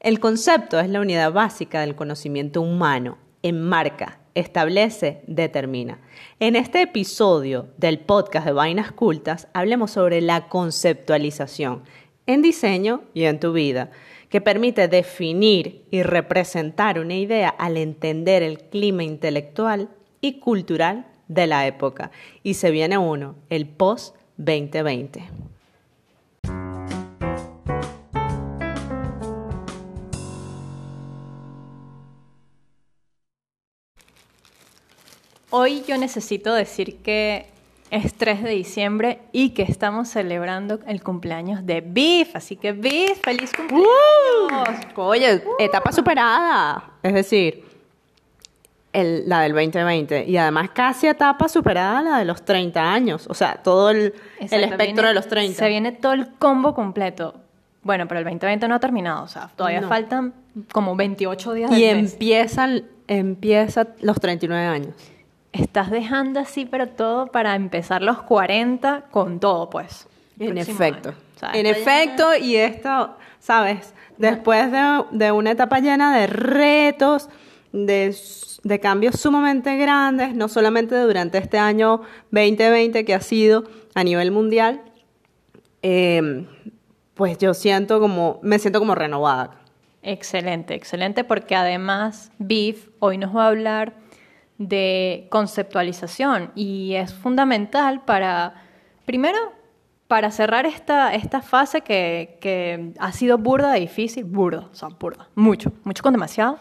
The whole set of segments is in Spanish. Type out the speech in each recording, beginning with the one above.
El concepto es la unidad básica del conocimiento humano. Enmarca, establece, determina. En este episodio del podcast de Vainas Cultas hablemos sobre la conceptualización en diseño y en tu vida, que permite definir y representar una idea al entender el clima intelectual y cultural de la época. Y se viene uno, el post-2020. Hoy yo necesito decir que es 3 de diciembre y que estamos celebrando el cumpleaños de Biff. Así que Biff, feliz cumpleaños. Uh, oye, etapa superada. Es decir, la del 2020. Y además casi etapa superada la de los 30 años. O sea, todo el, espectro de los 30. Se viene todo el combo completo. Bueno, pero el 2020 no ha terminado. O sea, todavía faltan como 28 días. Y empieza, empieza los 39 años estás dejando así, pero todo para empezar los 40 con todo, pues. En efecto. en efecto, y esto, ¿sabes? Después de, una etapa llena de retos, de, cambios sumamente grandes, no solamente durante este año 2020 que ha sido a nivel mundial, em, pues yo siento como, me siento como renovada. Excelente, excelente, porque además Beef hoy nos va a hablar de conceptualización. Y es fundamental para, primero, para cerrar esta, esta fase que, que ha sido burda, difícil, burda, o sea, burda, mucho, mucho con demasiado,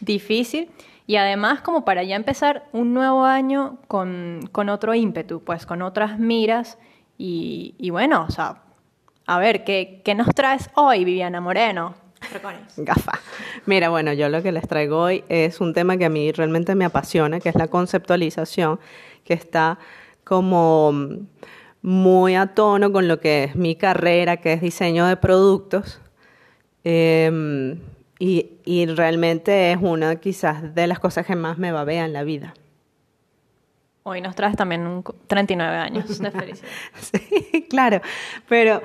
difícil, y además como para ya empezar un nuevo año con, con otro ímpetu, pues con otras miras, y, y bueno, o sea, a ver, ¿qué, ¿qué nos traes hoy, Viviana Moreno? Gafa. Mira, bueno, yo lo que les traigo hoy es un tema que a mí realmente me apasiona, que es la conceptualización, que está como muy a tono con lo que es mi carrera, que es diseño de productos. Em, y, realmente es una quizás de las cosas que más me babea en la vida. Hoy nos traes también 39 años de felicidad. sí, claro, pero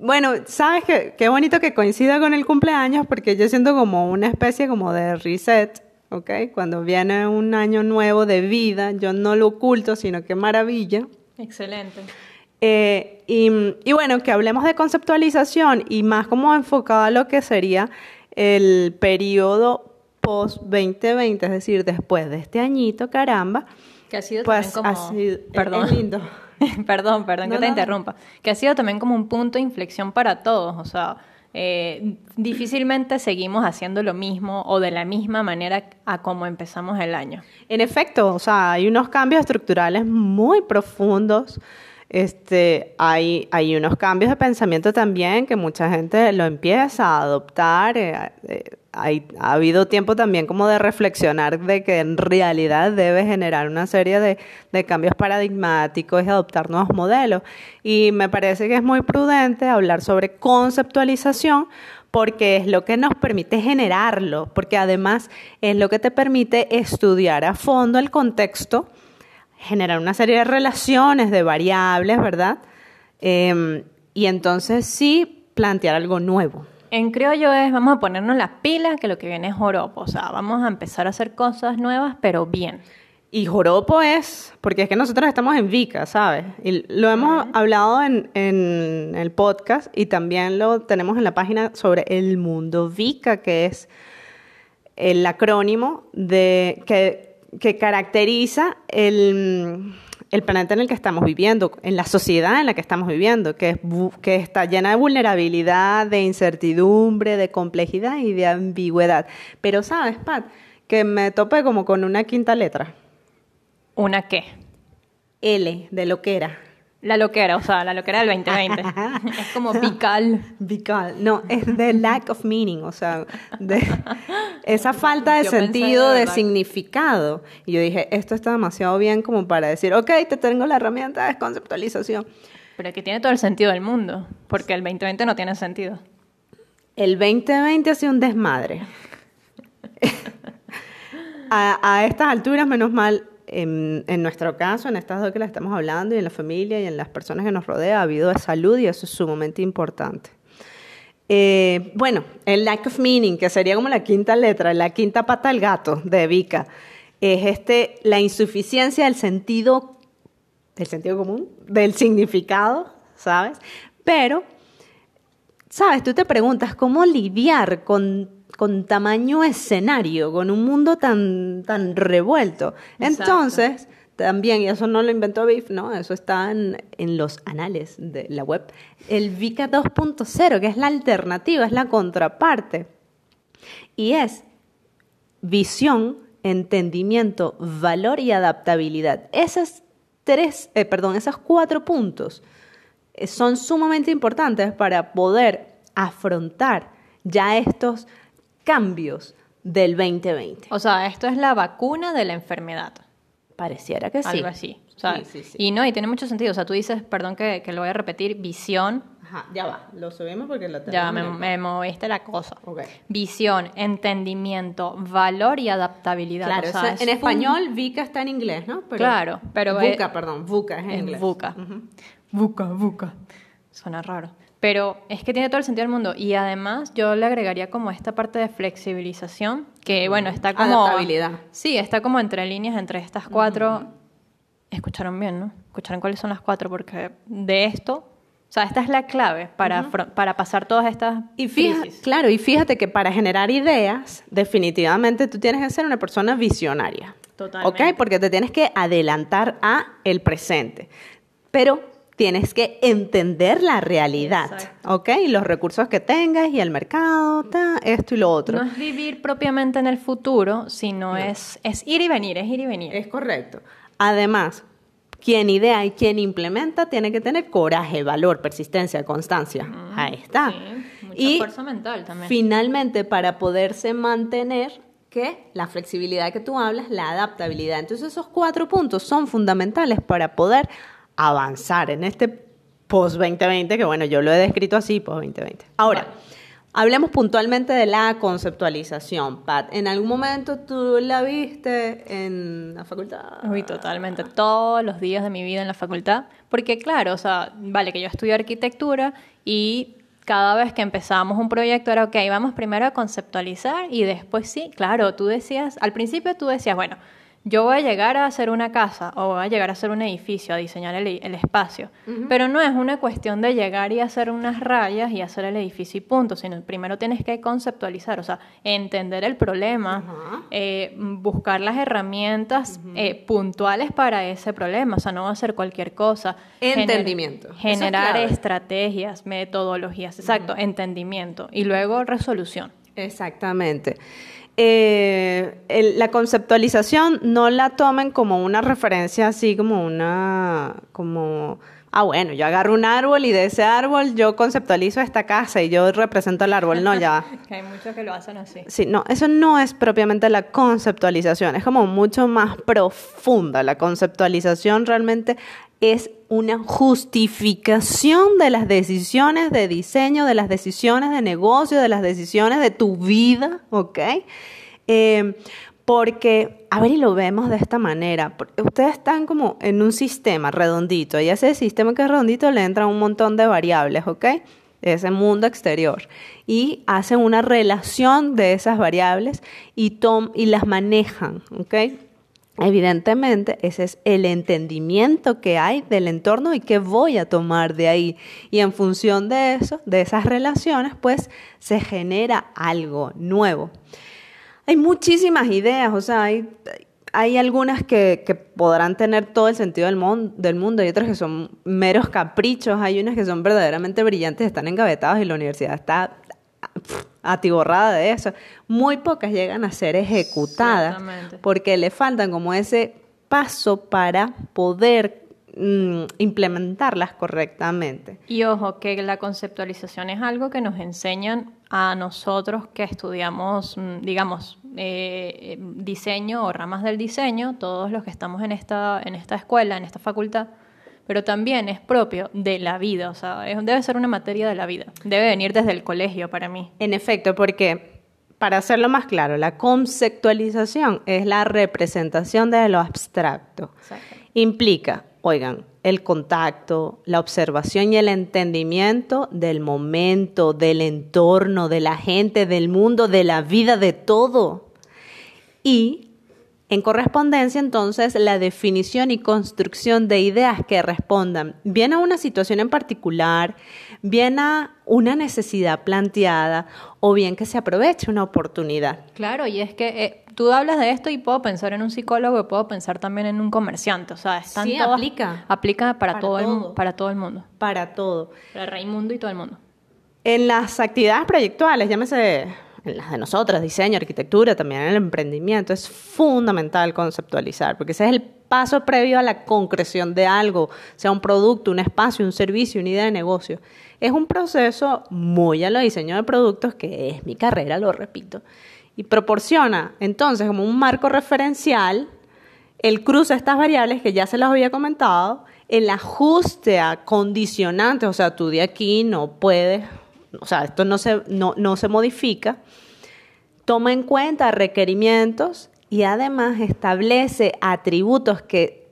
bueno, sabes que qué bonito que coincida con el cumpleaños porque yo siento como una especie como de reset, ¿ok? Cuando viene un año nuevo de vida, yo no lo oculto, sino que maravilla. Excelente. Eh, y, bueno, que hablemos de conceptualización y más como enfocado a lo que sería el periodo post-2020, es decir, después de este añito, caramba. Que ha sido pues, como... Perdón. lindo. perdón, perdón que te interrumpa, que ha sido también como un punto de inflexión para todos, o sea, eh, difícilmente seguimos haciendo lo mismo o de la misma manera a como empezamos el año. En efecto, o sea, hay unos cambios estructurales muy profundos. Este, hay, hay unos cambios de pensamiento también que mucha gente lo empieza a adoptar. Eh, eh, hay, ha habido tiempo también como de reflexionar de que en realidad debe generar una serie de, cambios paradigmáticos y adoptar nuevos modelos. Y me parece que es muy prudente hablar sobre conceptualización porque es lo que nos permite generarlo, porque además es lo que te permite estudiar a fondo el contexto, generar una serie de relaciones, de variables, ¿verdad? Em, y entonces sí plantear algo nuevo. En criollo es, vamos a ponernos las pilas, que lo que viene es joropo. O sea, vamos a empezar a hacer cosas nuevas, pero bien. Y joropo es, porque es que nosotros estamos en Vica, ¿sabes? Y lo hemos hablado en, en, el podcast y también lo tenemos en la página sobre el mundo Vica, que es el acrónimo de que, que caracteriza el el planeta en el que estamos viviendo, en la sociedad en la que estamos viviendo, que, que está llena de vulnerabilidad, de incertidumbre, de complejidad y de ambigüedad. Pero sabes, Pat, que me topé como con una quinta letra. ¿Una qué? L, de lo que era. La loquera, o sea, la loquera del 2020. es como vical. Vical. No, es de lack of meaning, o sea, de esa falta de sentido, de, significado. Y yo dije, esto está demasiado bien como para decir, ok, te tengo la herramienta de conceptualización. Pero que tiene todo el sentido del mundo, porque el 2020 no tiene sentido. El 2020 ha sido un desmadre. a, a estas alturas, menos mal, en, nuestro caso, en estas dos que le estamos hablando, y en la familia y en las personas que nos rodean, ha habido salud y eso es sumamente importante. Eh, bueno, el lack of meaning, que sería como la quinta letra, la quinta pata del gato de Vika, es este, la insuficiencia del sentido, del sentido común, del significado, ¿sabes? Pero, ¿sabes? Tú te preguntas cómo lidiar con, con tamaño escenario, con un mundo tan, tan revuelto. Exacto. Entonces, también, y eso no lo inventó Biff, ¿no? Eso está en, en los anales de la web. El VICA 2.0, que es la alternativa, es la contraparte. Y es visión, entendimiento, valor y adaptabilidad. Esas tres, eh, perdón, esos cuatro puntos eh, son sumamente importantes para poder afrontar ya estos cambios del 2020. O sea, esto es la vacuna de la enfermedad. Pareciera que sí. Algo así. O sea, Sí, sí, sí. Y no, y tiene mucho sentido. O sea, tú dices, perdón que, que lo voy a repetir, visión. Ajá, ya va, lo subimos porque lo tenemos. Ya me, me moviste la cosa. Ok. Visión, entendimiento, valor y adaptabilidad. Claro, O sea, eso- es en fun- español VICA está en inglés, ¿no? Claro, pero VUCA, es- perdón, VUCA es en Es inglés. VUCA. Ujú. Buca, buca. Suena raro. Pero es que tiene todo el sentido del mundo. Y además yo le agregaría como esta parte de flexibilización, que bueno, está como... Adaptabilidad. Sí, está como entre líneas entre estas cuatro. Escucharon bien, ¿no? Escucharon cuáles son las cuatro, porque de esto, o sea, esta es la clave para, afro- para pasar todas estas Y fíjate, crisis. claro, y fíjate que para generar ideas, definitivamente tú tienes que ser una persona visionaria. Totalmente. ¿Ok? Porque te tienes que adelantar a el presente. Pero tienes que entender la realidad. Exacto. ¿Ok? Y los recursos que tengas y el mercado, ta, esto y lo otro. No es vivir propiamente en el futuro, sino es, es ir y venir, es ir y venir. Es correcto. Además, quien idea y quien implementa tiene que tener coraje, valor, persistencia, constancia. Ahí está. Sí, mucha y fuerza mental también. finalmente, para poderse mantener, que la flexibilidad que tú hablas, la adaptabilidad. Entonces, esos cuatro puntos son fundamentales para poder avanzar en este post-2020, que bueno, yo lo he descrito así, post-2020. Ahora, hablemos puntualmente de la conceptualización, Pat. ¿En algún momento tú la viste en la facultad? Uy, totalmente. Todos los días de mi vida en la facultad. Porque, claro, o sea, vale que yo estudié arquitectura y cada vez que empezábamos un proyecto era, ok, vamos primero a conceptualizar y después sí, claro, tú decías, al principio tú decías, bueno, yo voy a llegar a hacer una casa o voy a llegar a hacer un edificio, a diseñar el, el espacio. Pero no es una cuestión de llegar y hacer unas rayas y hacer el edificio y punto, sino primero tienes que conceptualizar, o sea, entender el problema, eh, buscar las herramientas eh, puntuales para ese problema, o sea, no ser cualquier cosa. Entendimiento. Generar estrategias, metodologías, exacto, entendimiento. Y luego resolución. Exactamente. Eh, el- la conceptualización no la tomen como una referencia así como una, como, ah bueno, yo agarro un árbol y de ese árbol yo conceptualizo esta casa y yo represento el árbol, no, ya. Que hay muchos que lo hacen así. Sí, no, eso no es propiamente la conceptualización, es como mucho más profunda. La conceptualización realmente es una justificación de las decisiones de diseño, de las decisiones de negocio, de las decisiones de tu vida, ¿ok? Eh, porque, a ver, y lo vemos de esta manera, ustedes están como en un sistema redondito y a ese sistema que es redondito le entran un montón de variables, ¿ok? ese mundo exterior y hacen una relación de esas variables y, y las manejan, ¿ok? Evidentemente, ese es el entendimiento que hay del entorno y que voy a tomar de ahí. Y en función de eso, de esas relaciones, pues se genera algo nuevo. Hay muchísimas ideas, o sea, hay, hay algunas que, podrán tener todo el sentido del, mundo y otras que son meros caprichos, hay unas que son verdaderamente brillantes, están engavetadas y la universidad está atiborrada de eso. Muy pocas llegan a ser ejecutadas porque le faltan como ese paso para poder mm, implementarlas correctamente. Y ojo, que la conceptualización es algo que nos enseñan a nosotros que estudiamos, mm, digamos, eh, eh, diseño o ramas del diseño, todos los que estamos en esta, en esta escuela, en esta facultad, pero también es propio de la vida, o sea, es- debe ser una materia de la vida, debe venir desde el colegio para mí. En efecto, porque para hacerlo más claro, la conceptualización es la representación de lo abstracto. Exacto. Implica oigan, el contacto, la observación y el entendimiento del momento, del entorno, de la gente, del mundo, de la vida, de todo. Y en correspondencia, entonces, la definición y construcción de ideas que respondan bien a una situación en particular, bien a una necesidad planteada o bien que se aproveche una oportunidad. Claro, y es que eh, tú hablas de esto y puedo pensar en un psicólogo y puedo pensar también en un comerciante. O sea, están Sí, todas- aplica. Aplica para, Para todo, El, todo. para todo el mundo. Para todo. Para Raimundo y todo el mundo. En las actividades proyectuales, llámese en las de nosotras, diseño, arquitectura, también en el emprendimiento, es fundamental conceptualizar, porque ese es el paso previo a la concreción de algo, sea un producto, un espacio, un servicio, una idea de negocio. Es un proceso muy a lo diseño de productos, que es mi carrera, lo repito, y proporciona entonces como un marco referencial el cruce de estas variables que ya se las había comentado, el ajuste a condicionantes, o sea, tú de aquí no puedes, o sea, esto no se, no, no se modifica, toma en cuenta requerimientos y además establece atributos que,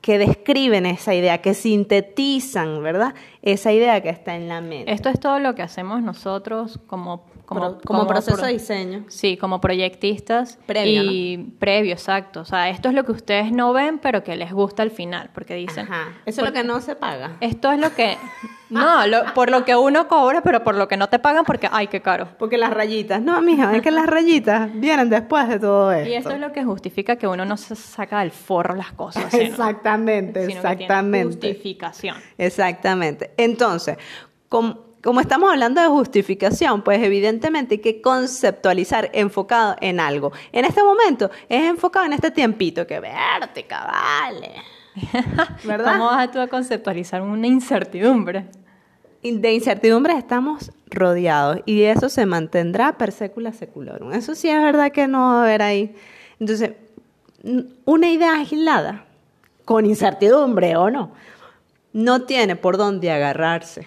que describen esa idea, que sintetizan, ¿verdad? Esa idea que está en la mente. Esto es todo lo que hacemos nosotros como... Como, Pro- como proceso pro- de diseño. Sí, como proyectistas. Previo, Y previo, exacto. O sea, esto es lo que ustedes no ven, pero que les gusta al final, porque dicen... Ajá. Eso es lo que no se paga. Esto es lo que... No, lo- por lo que uno cobra, pero por lo que no te pagan, porque, ay, qué caro. Porque las rayitas, no, mija, es que las rayitas vienen después de todo esto. Y esto es lo que justifica que uno no se saca del forro las cosas. ¿no? Exactamente, Sino que tiene exactamente. justificación. Exactamente. Entonces, com- como estamos hablando de justificación, pues evidentemente hay que conceptualizar enfocado en algo. En este momento es enfocado en este tiempito que verte, cabale. ¿Verdad? ¿Cómo vas tú a conceptualizar una incertidumbre? De incertidumbres estamos rodeados y eso se mantendrá per secula seculorum. Eso sí es verdad que no va a haber ahí. Entonces, una idea aislada, con incertidumbre o no, no tiene por dónde agarrarse.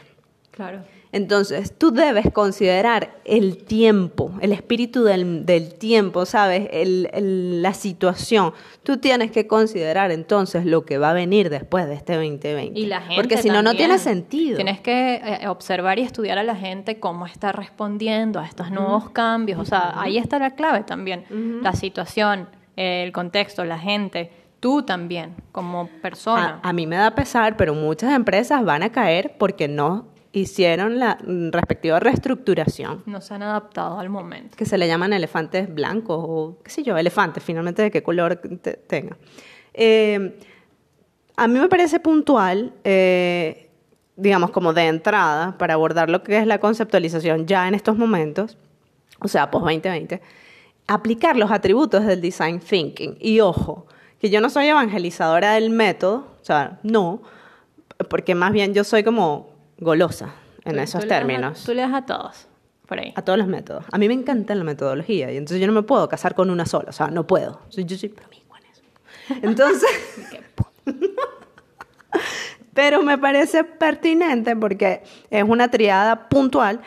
Claro. Entonces, tú debes considerar el tiempo, el espíritu del, del tiempo, ¿sabes? El- el- la situación. Tú tienes que considerar entonces lo que va a venir después de este 2020. Y la gente Porque si no, no tiene sentido. Tienes que eh, observar y estudiar a la gente cómo está respondiendo a estos nuevos cambios. O sea, ahí está la clave también. La situación, el contexto, la gente, tú también, como persona. A, a mí me da pesar, pero muchas empresas van a caer porque no hicieron la respectiva reestructuración, no se han adaptado al momento. que se le llaman elefantes blancos o qué sé yo, elefantes, finalmente de qué color te- tenga. Eh, a mí me parece puntual, eh, digamos, como de entrada, para abordar lo que es la conceptualización ya en estos momentos, o sea, post 2020, aplicar los atributos del design thinking. Y ojo, que yo no soy evangelizadora del método, o sea, no, porque más bien yo soy como golosa en Tú- esos tú a- términos. tú le das a todos, por ahí. A todos los métodos. A mí me encanta la metodología y entonces yo no me puedo casar con una sola, o sea, no puedo. Yo soy promiscua en eso. Entonces, pero me parece pertinente porque es una triada puntual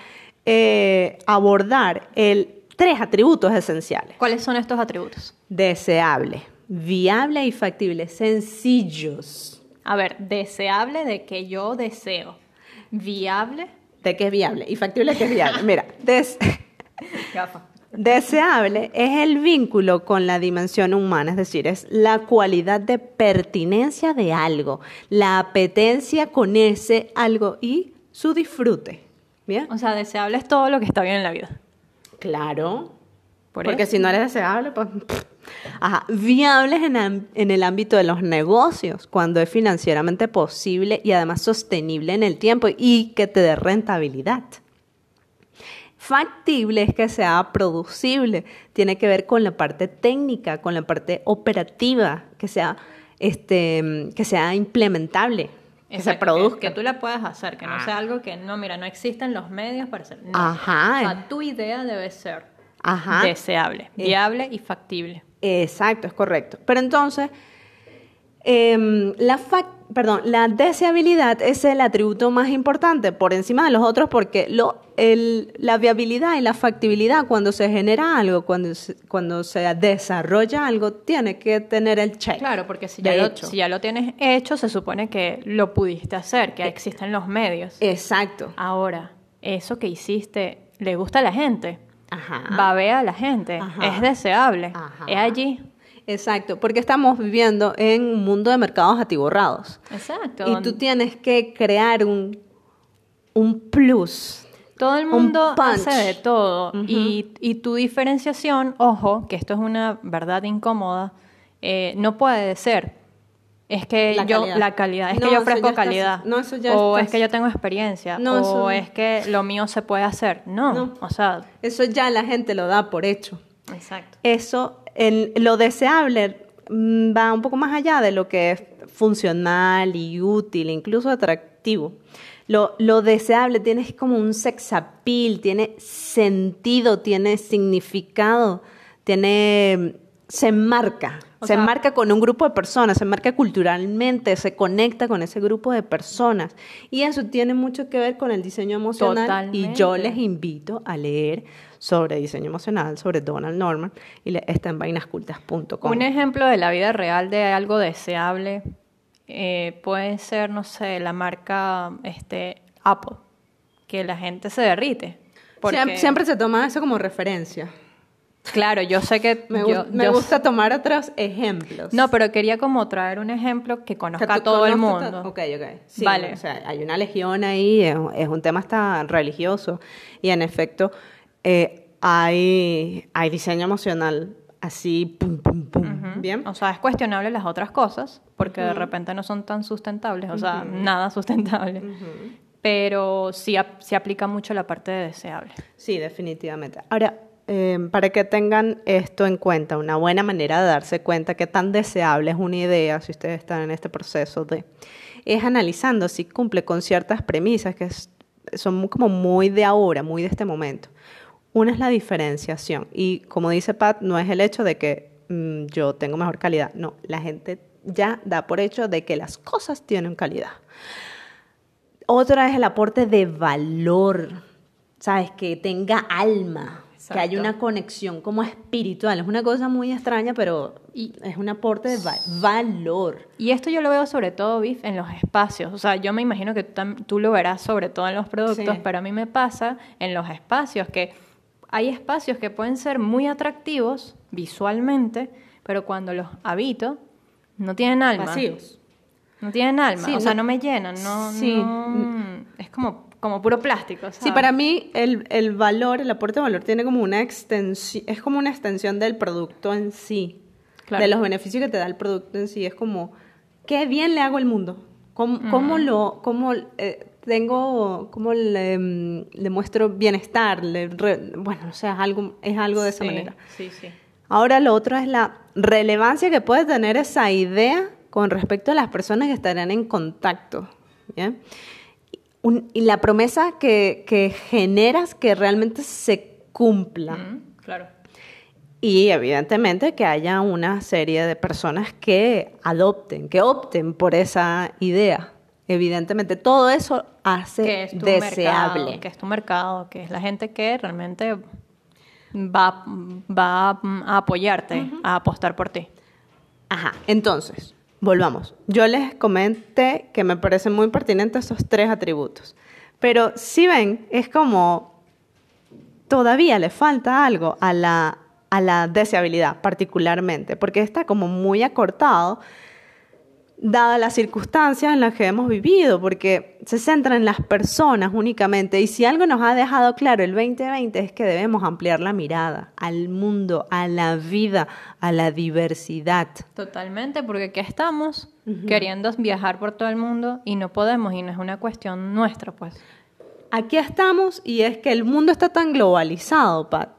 eh, abordar el tres atributos esenciales. ¿Cuáles son estos atributos? Deseable, viable y factible, sencillos. A ver, deseable de que yo deseo. Viable. ¿De qué es viable? Y factible que es viable. Mira, des-. Deseable es el vínculo con la dimensión humana, es decir, es la cualidad de pertinencia de algo, la apetencia con ese algo y su disfrute. ¿Bien? O sea, deseable es todo lo que está bien en la vida. Claro. Por Porque eso. si no eres deseable, pues... pff. Ajá. Viables en, el ámbito de los negocios, cuando es financieramente posible y además sostenible en el tiempo y que te dé rentabilidad. Factible es que sea producible, tiene que ver con la parte técnica, con la parte operativa, que sea, este, que sea implementable, que se Exacto, produzca. Que, tú la puedas hacer, que no sea algo que, no, mira, no existen los medios para hacer. No. Ajá. O sea, tu idea debe ser Ajá. deseable, viable y factible. Exacto, es correcto. Pero entonces, Em, la, fac- perdón, la deseabilidad es el atributo más importante por encima de los otros porque lo, el- la viabilidad y la factibilidad cuando se genera algo, cuando se, cuando se desarrolla algo, tiene que tener el check. Claro, porque si ya, lo, si ya lo tienes hecho, se supone que lo pudiste hacer, que existen los medios. Exacto. Ahora, eso que hiciste, ¿le gusta a la gente? Ajá. Babea a la gente, Ajá. es deseable, Ajá. es allí. Exacto, porque estamos viviendo en un mundo de mercados atiborrados. Exacto. Y tú tienes que crear un, un plus. Todo el un mundo hace de todo. y, y tu diferenciación, ojo, que esto es una verdad incómoda, eh, no puede ser. Es que La yo, calidad. la calidad, es No, que yo ofrezco calidad. no, eso ya o estás- es que yo tengo experiencia. No, o eso- es que lo mío se puede hacer. No, o sea, Eso ya la gente lo da por hecho. exacto. Eso, el- lo deseable mm, va un poco más allá de lo que es funcional y útil, incluso atractivo. Lo, lo deseable tiene como un sex appeal, tiene sentido, tiene significado, tiene se marca, O se sea- marca con un grupo de personas, se marca culturalmente, se conecta con ese grupo de personas. Y eso tiene mucho que ver con el diseño emocional. Y yo Totalmente. les invito a leer sobre diseño emocional, sobre Donald Norman, y le- está en vainascultas.com. Un ejemplo de la vida real de algo deseable eh, puede ser, no sé, la marca este, Apple, que la gente se derrite. Porque, Siempre, siempre se toma eso como referencia. Claro, yo sé que... Me, yo- me yo- gusta tomar otros ejemplos. No, pero quería como traer un ejemplo que conozca a todo el mundo. Ok, ok. Sí, Vale. O sea, hay una legión ahí, es, es un tema hasta religioso. Y en efecto, eh, hay, hay diseño emocional así, pum, pum, pum. Ujú. Bien. O sea, es cuestionable las otras cosas, porque de repente no son tan sustentables, o sea, nada sustentable. Pero sí, sí aplica mucho la parte de deseable. Sí, definitivamente. Ahora, eh, para que tengan esto en cuenta, una buena manera de darse cuenta qué tan deseable es una idea, si ustedes están en este proceso de, es analizando si cumple con ciertas premisas que son como muy de ahora, muy de este momento. Una es la diferenciación y como dice Pat, no es el hecho de que mm, yo tengo mejor calidad, no, la gente ya da por hecho de que las cosas tienen calidad. Otra es el aporte de valor, ¿sabes? Que tenga alma, que haya Exacto. una conexión como espiritual. Es una cosa muy extraña, pero Y- es un aporte de va- valor. Y esto yo lo veo sobre todo, Biff, en los espacios. O sea, yo me imagino que tú, tú lo verás sobre todo en los productos, Sí. pero a mí me pasa en los espacios que hay espacios que pueden ser muy atractivos visualmente, pero cuando los habito no tienen alma. Vacíos. No tienen alma, Sí, o sea, no- no me llenan, no, Sí. no- es como, como puro plástico. Sí, ¿sabes? para mí el, el valor, el aporte de valor tiene como una extensión, es como una extensión del producto en sí, Claro. de los beneficios que te da el producto en sí. Es como, qué bien le hago al mundo, cómo, cómo lo, cómo eh, tengo, cómo le, mm, le muestro bienestar, le re- bueno, o sea, es algo, es algo de esa Sí, manera. Sí, sí. Ahora lo otro es la relevancia que puede tener esa idea con respecto a las personas que estarán en contacto. ¿bien? Un- y la promesa que, que generas que realmente se cumpla. Mm, claro. Y evidentemente que haya una serie de personas que adopten, que opten por esa idea. Evidentemente, todo eso hace que es tu deseable. mercado, que es tu mercado, que es la gente que realmente va, va a apoyarte, a apostar por ti. Ajá, entonces, volvamos. Yo les comenté que me parecen muy pertinentes esos tres atributos. Pero si ven, es como todavía le falta algo a la, a la deseabilidad, particularmente, porque está como muy acortado, dadas las circunstancias en las que hemos vivido, porque se centra en las personas únicamente. Y si algo nos ha dejado claro el 2020 es que debemos ampliar la mirada al mundo, a la vida, a la diversidad. Totalmente, porque aquí estamos queriendo viajar por todo el mundo y no podemos y no es una cuestión nuestra, pues. Aquí estamos y es que el mundo está tan globalizado, Pat,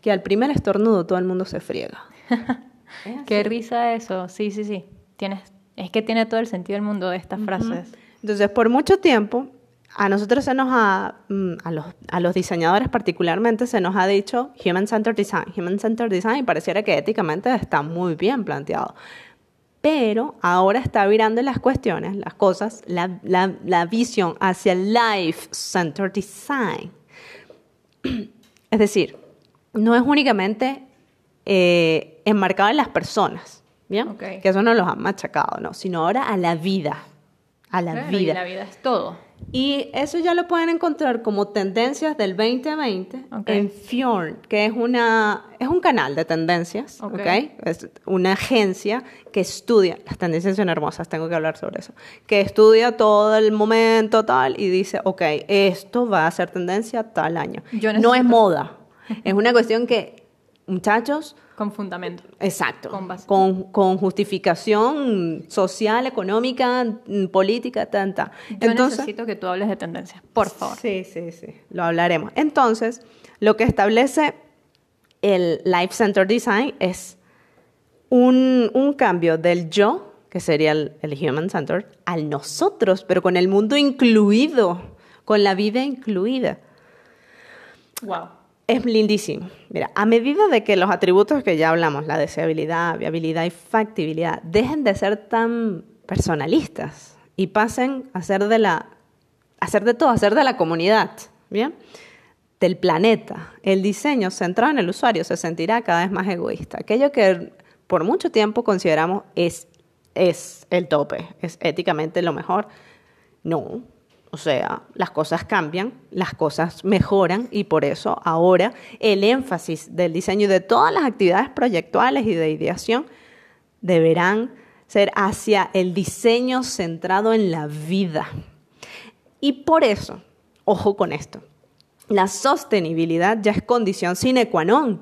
que al primer estornudo todo el mundo se friega. Qué risa eso, sí, sí, sí. Tienes, es que tiene todo el sentido del mundo de estas frases. Entonces, por mucho tiempo, a nosotros se nos ha, mm, a los, a los diseñadores particularmente, se nos ha dicho Human Centered Design. Human Centered Design y pareciera que éticamente está muy bien planteado. pero ahora está virando las cuestiones, las cosas, la, la, la visión hacia el Life-Centered Design. Es decir, no es únicamente eh, enmarcado en las personas, ¿bien? Ok. Que eso no los han machacado, ¿no? Sino ahora a la vida, a la Claro, y vida. la vida es todo. Y eso ya lo pueden encontrar como tendencias del 2020 Ok. en Fjorn, que es una es un canal de tendencias, Ok. ¿ok? Es una agencia que estudia, las tendencias son hermosas, tengo que hablar sobre eso, que estudia todo el momento tal y dice, ok, esto va a ser tendencia tal año. Yo No es moda, es una cuestión que, muchachos, Con fundamento. Exacto. Con base. Con, con justificación social, económica, mm, política, tanta. Yo necesito que tú hables de tendencias, por favor. Sí, sí, sí. Lo hablaremos. Entonces, lo que establece el Life Center Design es un, un cambio del yo, que sería el, el Human Center, al nosotros, pero con el mundo incluido, con la vida incluida. Wow. Es lindísimo. Mira, a medida de que los atributos que ya hablamos, la deseabilidad, viabilidad y factibilidad, dejen de ser tan personalistas y pasen a ser de la, a ser de todo, a ser de la comunidad, ¿bien? Del planeta. El diseño centrado en el usuario se sentirá cada vez más egoísta. Aquello que por mucho tiempo consideramos es, es el tope, es éticamente lo mejor. No, o sea, las cosas cambian, las cosas mejoran y por eso ahora el énfasis del diseño y de todas las actividades proyectuales y de ideación deberán ser hacia el diseño centrado en la vida. Y por eso, ojo con esto, la sostenibilidad ya es condición sine qua non.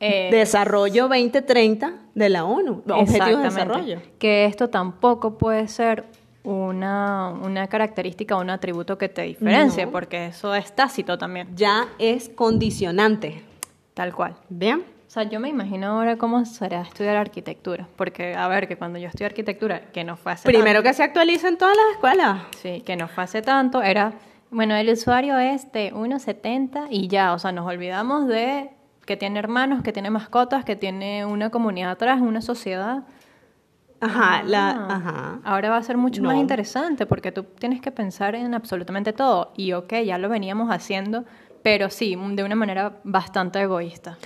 Eh, Desarrollo 2030 de la ONU, Objetivos de. Desarrollo. Que esto tampoco puede ser una, una característica o un atributo que te diferencie, No. porque eso es tácito también, Ya es condicionante. tal cual. ¿Bien? O sea, yo me imagino ahora cómo será estudiar arquitectura, porque a ver, que cuando yo estudié arquitectura, que no fue hace Primero tanto, que se actualiza en todas las escuelas. sí, que no fue hace tanto, era, bueno, el usuario es de 1.70 y ya, o sea, nos olvidamos de que tiene hermanos, que tiene mascotas, que tiene una comunidad atrás, una sociedad. Ajá, la, Ah, ajá. Ahora va a ser mucho más interesante porque tú tienes que pensar en absolutamente todo. Y ok, ya lo veníamos haciendo, pero sí, de una manera bastante egoísta.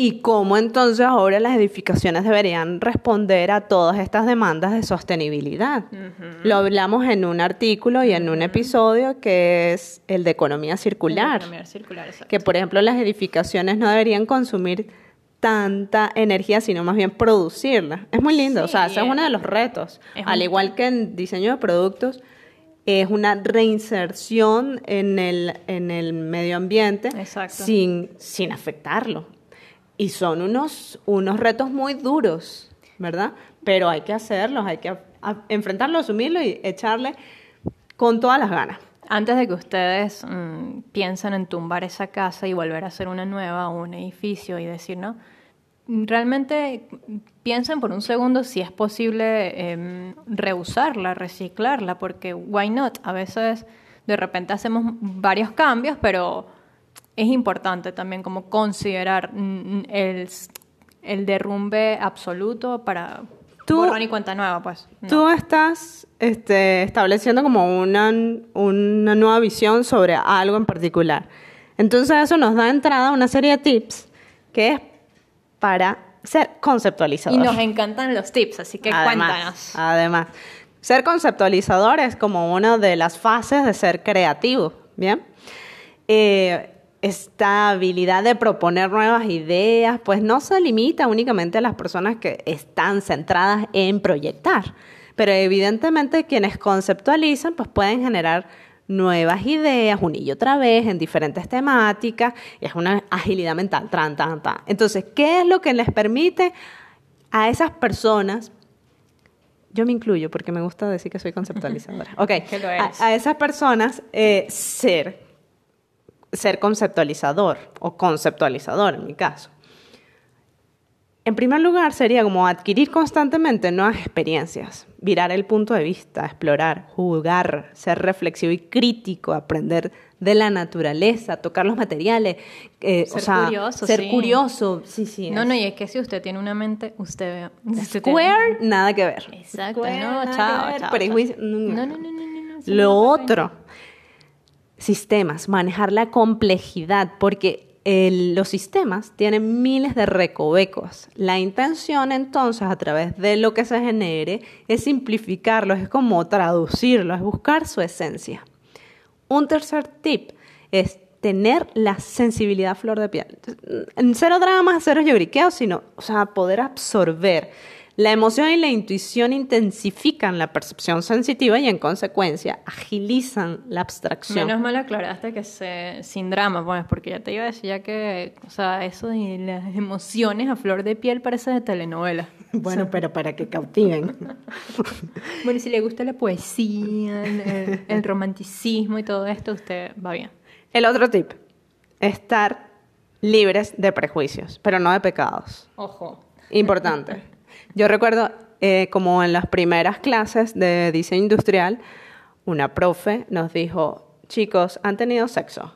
¿Y cómo entonces ahora las edificaciones deberían responder a todas estas demandas de sostenibilidad? Lo hablamos en un artículo y en un episodio que es el de economía circular. Economía circular, exacto. Que, por ejemplo, las edificaciones no deberían consumir tanta energía, sino más bien producirla. Es muy lindo, o sea, ese es uno de los retos. Al igual que en diseño de productos, es una reinserción en el, en el medio ambiente Exacto. sin, sin afectarlo. Y son unos, unos retos muy duros, ¿verdad? Pero hay que hacerlos, hay que a- a- enfrentarlo, asumirlo y echarle con todas las ganas. Antes de que ustedes mm, piensen en tumbar esa casa y volver a hacer una nueva o un edificio y decir, no, realmente mm, piensen por un segundo si es posible em, reusarla, reciclarla, porque why not? A veces de repente hacemos varios cambios, pero es importante también como considerar mm, el, el derrumbe absoluto para Tú- borrón y cuenta nueva, pues. No. Tú estás este, estableciendo como una, una nueva visión sobre algo en particular. Entonces eso nos da entrada a una serie de tips que es para ser Y conceptualizador. nos encantan los tips, así que además, cuéntanos. Además, ser conceptualizador es como una de las fases de ser creativo, ¿bien? Eh, esta habilidad de proponer nuevas ideas, pues no se limita únicamente a las personas que están centradas en proyectar, pero evidentemente quienes conceptualizan, pues pueden generar nuevas ideas una y otra vez en diferentes temáticas, y es una agilidad mental, tran, tan, tan. Entonces, ¿qué es lo que les permite a esas personas yo me incluyo porque me gusta decir que soy conceptualizadora. Ok, Que lo a, a esas personas eh, ser, ser conceptualizador o conceptualizador en mi caso. En primer lugar, sería como adquirir constantemente nuevas experiencias, virar el punto de vista, explorar, jugar, ser reflexivo y crítico, aprender de la naturaleza, tocar los materiales, eh, Ser o sea, curioso, ser sí. curioso, sí, sí. No, es- no, y es que si usted tiene una mente, usted tiene- Square, nada que ver. Exacto, Square, no, chao, chao, no, No, no, no, no, no, Lo otro, sistemas, manejar la complejidad, porque los sistemas tienen miles de recovecos. La intención entonces a través de lo que se genere es simplificarlos, es como traducirlos, es buscar su esencia. Un tercer tip es tener la sensibilidad flor de piel. En cero dramas, cero lloriqueos, sino, o sea, poder absorber. La emoción y la intuición intensifican la percepción sensitiva y en consecuencia agilizan la abstracción. Menos mal aclaraste que se, sin drama, pues, porque ya te iba a decir ya que, o sea, eso de las emociones a flor de piel parece de telenovela. Bueno, pero para que cautiven. Bueno, y si le gusta la poesía, el, el romanticismo y todo esto, usted va bien. El otro tip, estar libres de prejuicios, pero no de pecados. Ojo. Importante. Yo recuerdo, eh, como en las primeras clases de diseño industrial, una profe nos dijo, chicos, ¿han tenido sexo?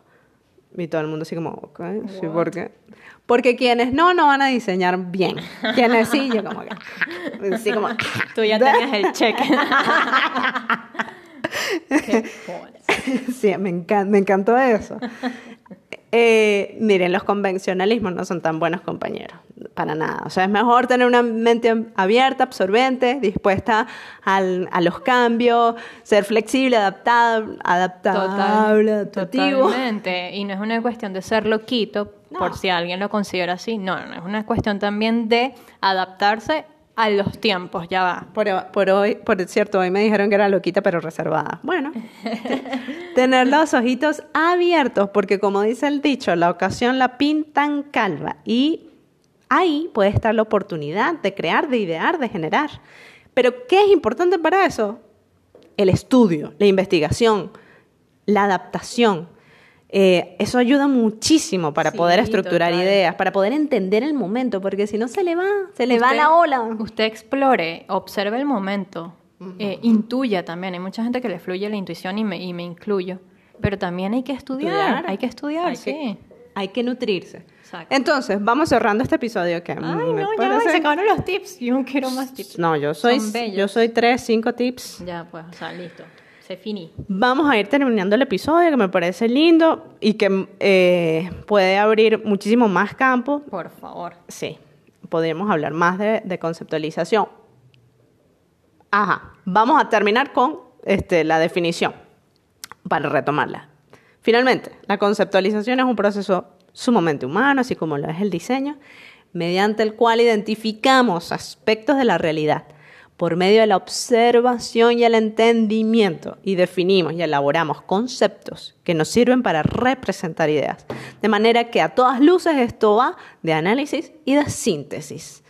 Y todo el mundo así como, ok, sí, ¿por qué? Porque quienes no, no van a diseñar bien. Quienes sí, yo como, que, así como, Tú ya tenías el cheque. Qué sí, me, encan- me encantó eso. Eh, miren, los convencionalismos no son tan buenos compañeros, para nada. O sea, es mejor tener una mente abierta, absorbente, dispuesta al- a los cambios, ser flexible, adaptable, adaptable, adaptativo. Totalmente. Y no es una cuestión de ser loquito, No. por si alguien lo considera así. No, no, es una cuestión también de adaptarse a los tiempos, ya va. Por, por hoy, por cierto, hoy me dijeron que era loquita pero reservada. Bueno, tener los ojitos abiertos, porque como dice el dicho, la ocasión la pintan calva y ahí puede estar la oportunidad de crear, de idear, de generar. Pero ¿qué es importante para eso? El estudio, la investigación, la adaptación. Eh, eso ayuda muchísimo para Sí, poder estructurar total. ideas, para poder entender el momento, porque si no se le va, se le va Usted- la ola. Usted explore, observe el momento, eh, intuya también. Hay mucha gente que le fluye la intuición y me, y me incluyo. Pero también hay que estudiar, hay que estudiar, Hay sí. que- hay que nutrirse. Exacto. Entonces, vamos cerrando este episodio que Ay, me no, ya va, parece- se acabaron los tips. Yo quiero más tips. No, yo soy, yo soy tres, cinco tips. Ya, pues, o sea, listo. Se finí. Vamos a ir terminando el episodio que me parece lindo y que eh, puede abrir muchísimo más campo. Por favor. Sí, podríamos hablar más de, de conceptualización. Ajá, vamos a terminar con este, la definición para retomarla. Finalmente, la conceptualización es un proceso sumamente humano, así como lo es el diseño, mediante el cual identificamos aspectos de la realidad por medio de la observación y el entendimiento y definimos y elaboramos conceptos que nos sirven para representar ideas. De manera que a todas luces esto va de análisis y de síntesis.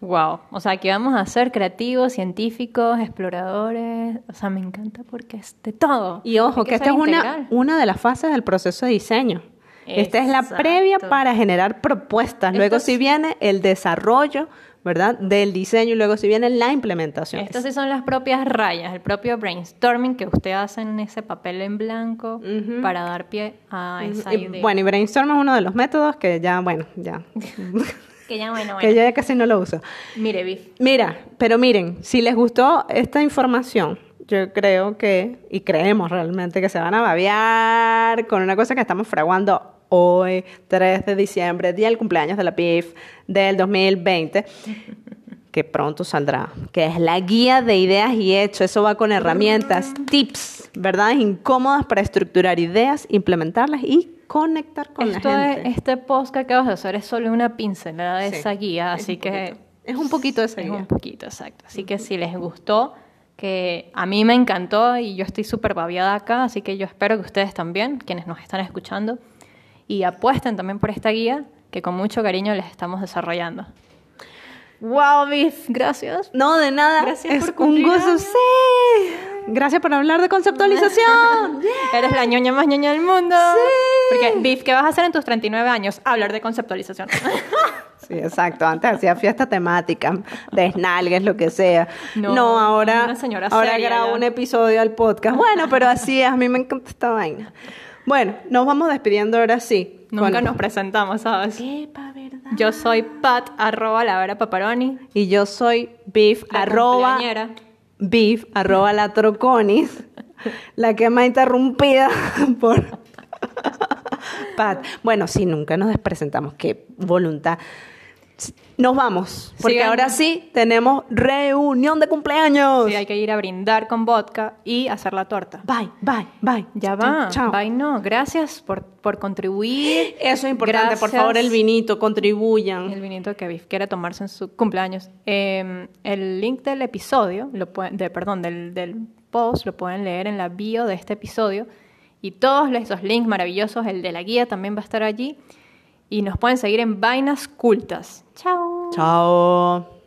Wow. O sea, aquí vamos a ser creativos, científicos, exploradores. O sea, me encanta porque es de todo. Y ojo, Hay que esta es una, una de las fases del proceso de diseño. Esta es la previa para generar propuestas. Luego si es- viene el desarrollo, ¿verdad? Del diseño y luego si viene la implementación. Estas sí son las propias rayas, el propio brainstorming que usted hace en ese papel en blanco para dar pie a esa Y, idea. bueno, y brainstorm es uno de los métodos que ya, bueno, ya, que ya, bueno, que bueno. yo ya casi no lo uso. Mire, Biff. Mira, pero miren, si les gustó esta información, yo creo que, y creemos realmente que se van a babear con una cosa que estamos fraguando hoy, 3 de diciembre, día del cumpleaños de la PIF del 2020, que pronto saldrá, que es la guía de ideas y hechos. Eso va con herramientas, tips, ¿verdad? Incómodas para estructurar ideas, implementarlas y conectar con Esto la es- gente. este post que acabas de hacer es solo una pincelada de Sí, esa guía, es así que poquito. Es un poquito de esa es guía. un poquito, exacto. Así que si les gustó, que a mí me encantó y yo estoy súper babiada acá, así que yo espero que ustedes también, quienes nos están escuchando, y apuesten también por esta guía que con mucho cariño les estamos desarrollando. Wow, Biff. Gracias. No, de nada. Gracias es por un cumplir gusto. años. Sí. Gracias por hablar de conceptualización. Eres la ñoña más ñoña del mundo. Porque, Biff, ¿qué vas a hacer en tus 39 años? Hablar de conceptualización. Sí, exacto. Antes hacía fiesta temática, desnalgues, lo que sea. No, No, ahora, una señora ahora seria grabo ya. un episodio al podcast. Bueno, pero así es, a mí me encanta esta vaina. Bueno, nos vamos despidiendo ahora sí. Nunca Con- nos presentamos, ¿sabes? Epa, ¿verdad? Yo soy Pat, arroba la vera paparoni. Y yo soy beef, La arroba, beef, arroba la troconis, la que más interrumpida por Pat. Bueno, sí, nunca nos presentamos, qué voluntad. Nos vamos, porque Sigan. ahora sí tenemos reunión de cumpleaños. Sí, hay que ir a brindar con vodka y hacer la torta. Bye, bye, bye. Ya va. Chao. Bye, no. Gracias por, por contribuir. Eso es importante, por favor, el vinito, contribuyan. El vinito que Biff quiere tomarse en su cumpleaños. Eh, el link del episodio, lo pueden, de, perdón, del, del post, lo pueden leer en la bio de este episodio. Y todos esos links maravillosos, el de la guía también va a estar allí. Y nos pueden seguir en Vainas Cultas. Chao. Chao.